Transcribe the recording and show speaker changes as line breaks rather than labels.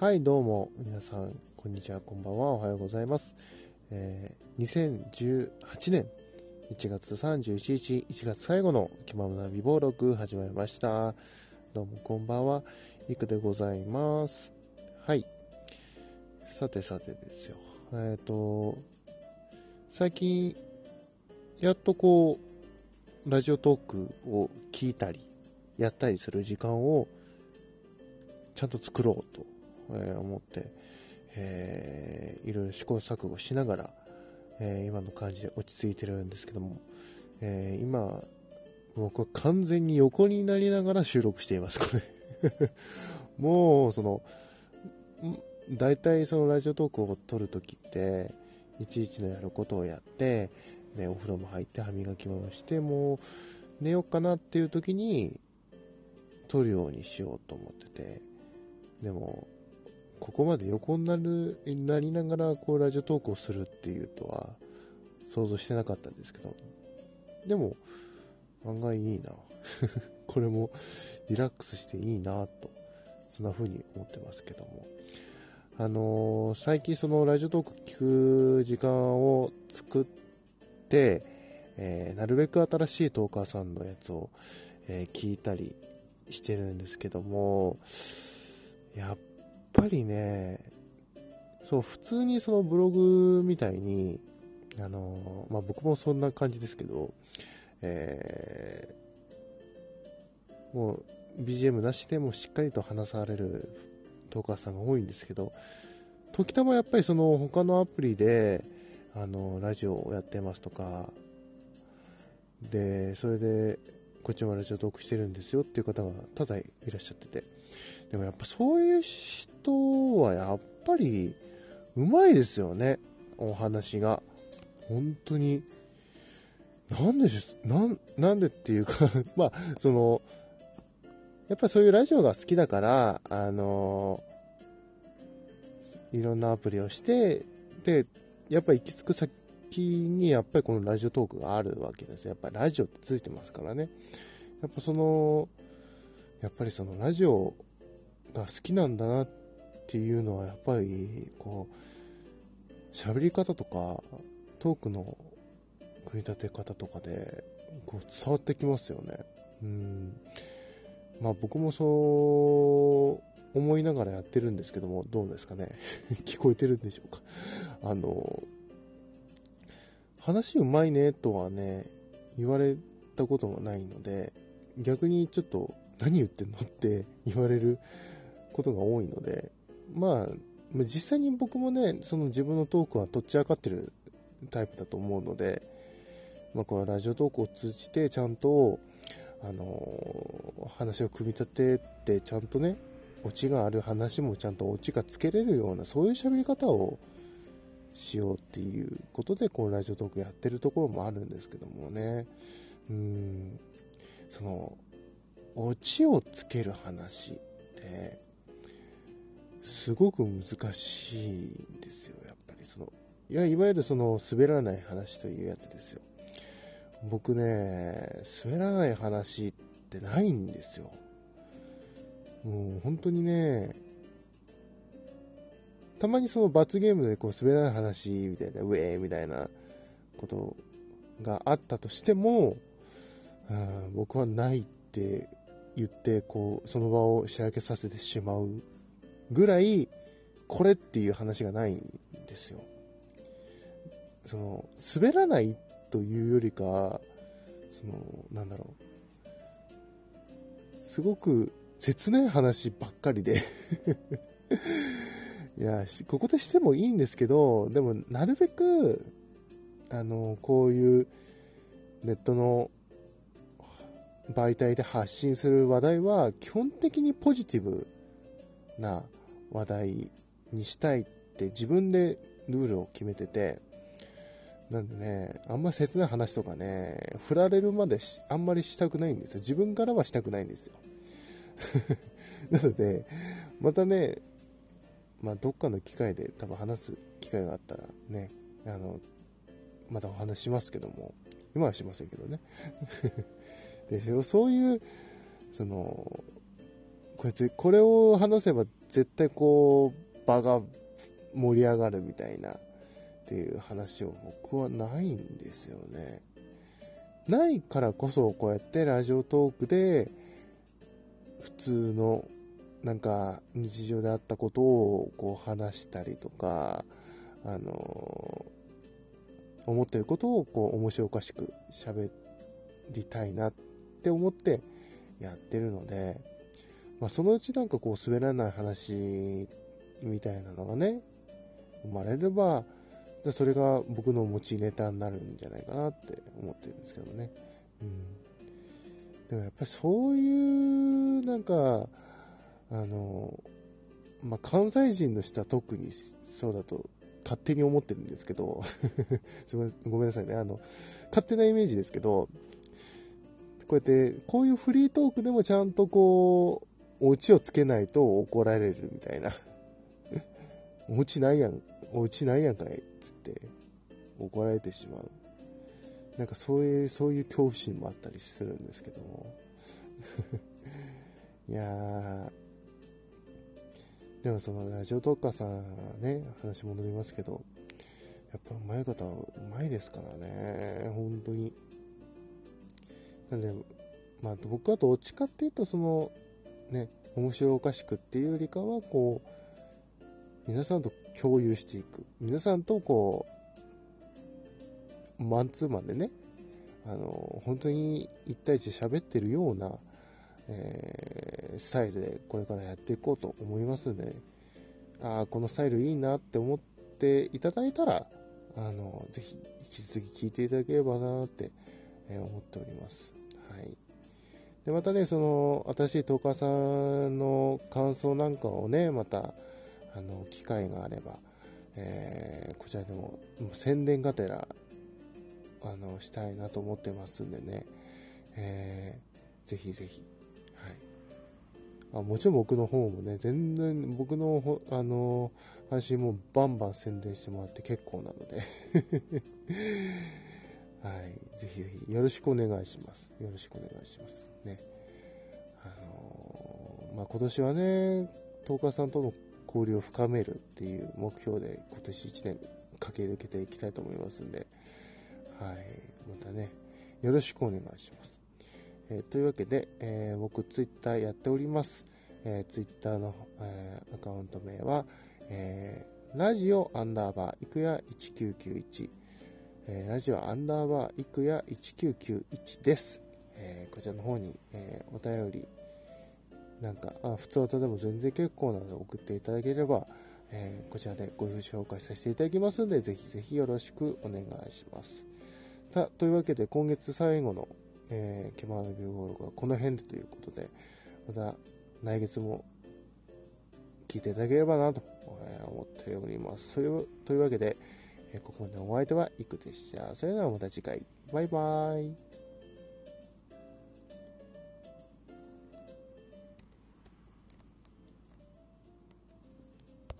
はい、どうも、皆さん、こんにちは、こんばんは、おはようございます。えー2018年1月31日、1月最後の気ままな美貌録始まりました。どうもこんばんは、いくでございます。はい。さてさてですよ。えっ、と、最近、やっとこう、ラジオトークを聞いたり、やったりする時間を、ちゃんと作ろうと、え思って、えーいろいろ試行錯誤しながら、えー今の感じで落ち着いてるんですけども、えー今、僕は完全に横になりながら収録しています、これ。もう、その、大体そのラジオトークを撮るときって、いちいちのやることをやって、で、お風呂も入って歯磨きもして、もう寝ようかなっていう時に、撮るようにしようと思ってて、でも、ここまで横になる、なりながら、こう、ラジオトークをするっていうとは、想像してなかったんですけど、でも、案外いいな。これも、リラックスしていいなと、そんな風に思ってますけども。あのー最近そのラジオトーク聞く時間を作って、えーなるべく新しいトーカーさんのやつを、えー聞いたりしてるんですけども、やっぱりね、そう、普通にそのブログみたいに、あのまあ、僕もそんな感じですけど、えーもう BGM なしでもしっかりと話されるトーカーさんが多いんですけど、時たまやっぱりその他のアプリで、あの、ラジオをやってますとか、で、それで、こっちもラジオトークしてるんですよっていう方が多々いらっしゃってて。でもやっぱそういう人はやっぱりうまいですよね。お話が。本当に。なんでしょ、なん、なんでっていうか まあ、その、やっぱそういうラジオが好きだから、あのいろんなアプリをして、で、やっぱ行き着く先に、やっぱりこのラジオトークがあるわけです。やっぱラジオってついてますからね。やっぱその、やっぱりそのラジオが好きなんだなっていうのは、やっぱり、こう、喋り方とか、トークの組み立て方とかで、こう伝わってきますよね。うん。まあ僕もそう思いながらやってるんですけども、どうですかね。聞こえてるんでしょうか。あの、話うまいねとはね、言われたこともないので、逆にちょっと何言ってんのって言われることが多いので、まあ、実際に僕もね、その自分のトークはとっちらかってるタイプだと思うので、まあ、このラジオトークを通じてちゃんと、あのー話を組み立ててちゃんとね、オチがある話もちゃんとオチがつけれるような、そういう喋り方をしようっていうことで、このラジオトークやってるところもあるんですけどもね。うん、その、オチをつける話って、すごく難しいんですよ、やっぱりその、いや、いわゆるその、滑らない話というやつですよ。僕ね、滑らない話ってないんですよ。もう本当にね、たまにその罰ゲームでこう滑らない話みたいな、ウェーみたいなことがあったとしても、僕はないって言って、こう、その場をしらけさせてしまうぐらい、これっていう話がないんですよ。その、滑らないというよりか、その、なんだろう。すごく切ない話ばっかりで いや、ここでしてもいいんですけど、でも、なるべく、あの、こういうネットの媒体で発信する話題は、基本的にポジティブな話題にしたいって自分でルールを決めてて、なんでね、あんま切ない話とかね、振られるまであんまりしたくないんですよ。自分からはしたくないんですよ。なので、またね、まあ、どっかの機会で多分話す機会があったらね、あの、またお話ししますけども、今はしませんけどね。でそういう、その、こいつ、これを話せば絶対こう、場が盛り上がるみたいな、っていう話を僕はないんですよね。ないからこそこうやってラジオトークで普通のなんか日常であったことをこう話したりとか、あの思ってることをこう面白おかしく喋りたいなって思ってやってるので、まあ、そのうちなんかこう滑らない話みたいなのがね、生まれれば、それが僕の持ちネタになるんじゃないかなって思ってるんですけどね。うん。でもやっぱりそういう、なんか、あの、まあ、関西人の人は特にそうだと勝手に思ってるんですけど すみません、ごめんなさいね。あの、勝手なイメージですけど、こうやって、こういうフリートークでもちゃんとこうう、オチをつけないと怒られるみたいな。オチないやん、オチないやんかい。つって怒られてしまう。なんかそういうそういう恐怖心もあったりするんですけども。いやー。でもそのラジオ特化さんね話戻りますけどやっぱうまい方うまいですからね。本当に。なんでまあ僕はどっちかっていうとそのね面白おかしくっていうよりかはこう皆さんと共有していく。皆さんとこう、マンツーマンでね、あの、本当に1対1で喋ってるような、えー、スタイルでこれからやっていこうと思いますんで、ああ、このスタイルいいなって思っていただいたら、あの、ぜひ引き続き聞いていただければなって、え、思っております。はい。で、またね、その、新しいトーカーさんの感想なんかをね、また、あの機会があれば、えー、こちらでも宣伝がてらあのしたいなと思ってますんでね、えー、ぜひぜひ、はい、あもちろん僕の方もね全然僕のあの配信もバンバン宣伝してもらって結構なので。はい、ぜひぜひよろしくお願いします。よろしくお願いします。ね。あのー、まあ、今年はね、トーカーさんとの交流を深めるっていう目標で今年1年駆け抜けていきたいと思いますんで、はい、またね、よろしくお願いします。えー、というわけで、えー、僕 Twitter やっております。えー、Twitter の、えー、アカウント名は、えー、ラジオアンダーバーいくや1991、えー、ラジオアンダーバーいくや1991です。えー、こちらの方に、えー、お便りなんか、あ普通歌でも全然結構なので送っていただければ、え、こちらでご紹介させていただきますので、ぜひぜひよろしくお願いします。さというわけで、今月最後の、えー、ケマーのビューゴールがこの辺でということで、また来月も聞いていただければなと思っております。というわけで、え、ここまでのお相手はイクでした。それではまた次回。バイバーイ。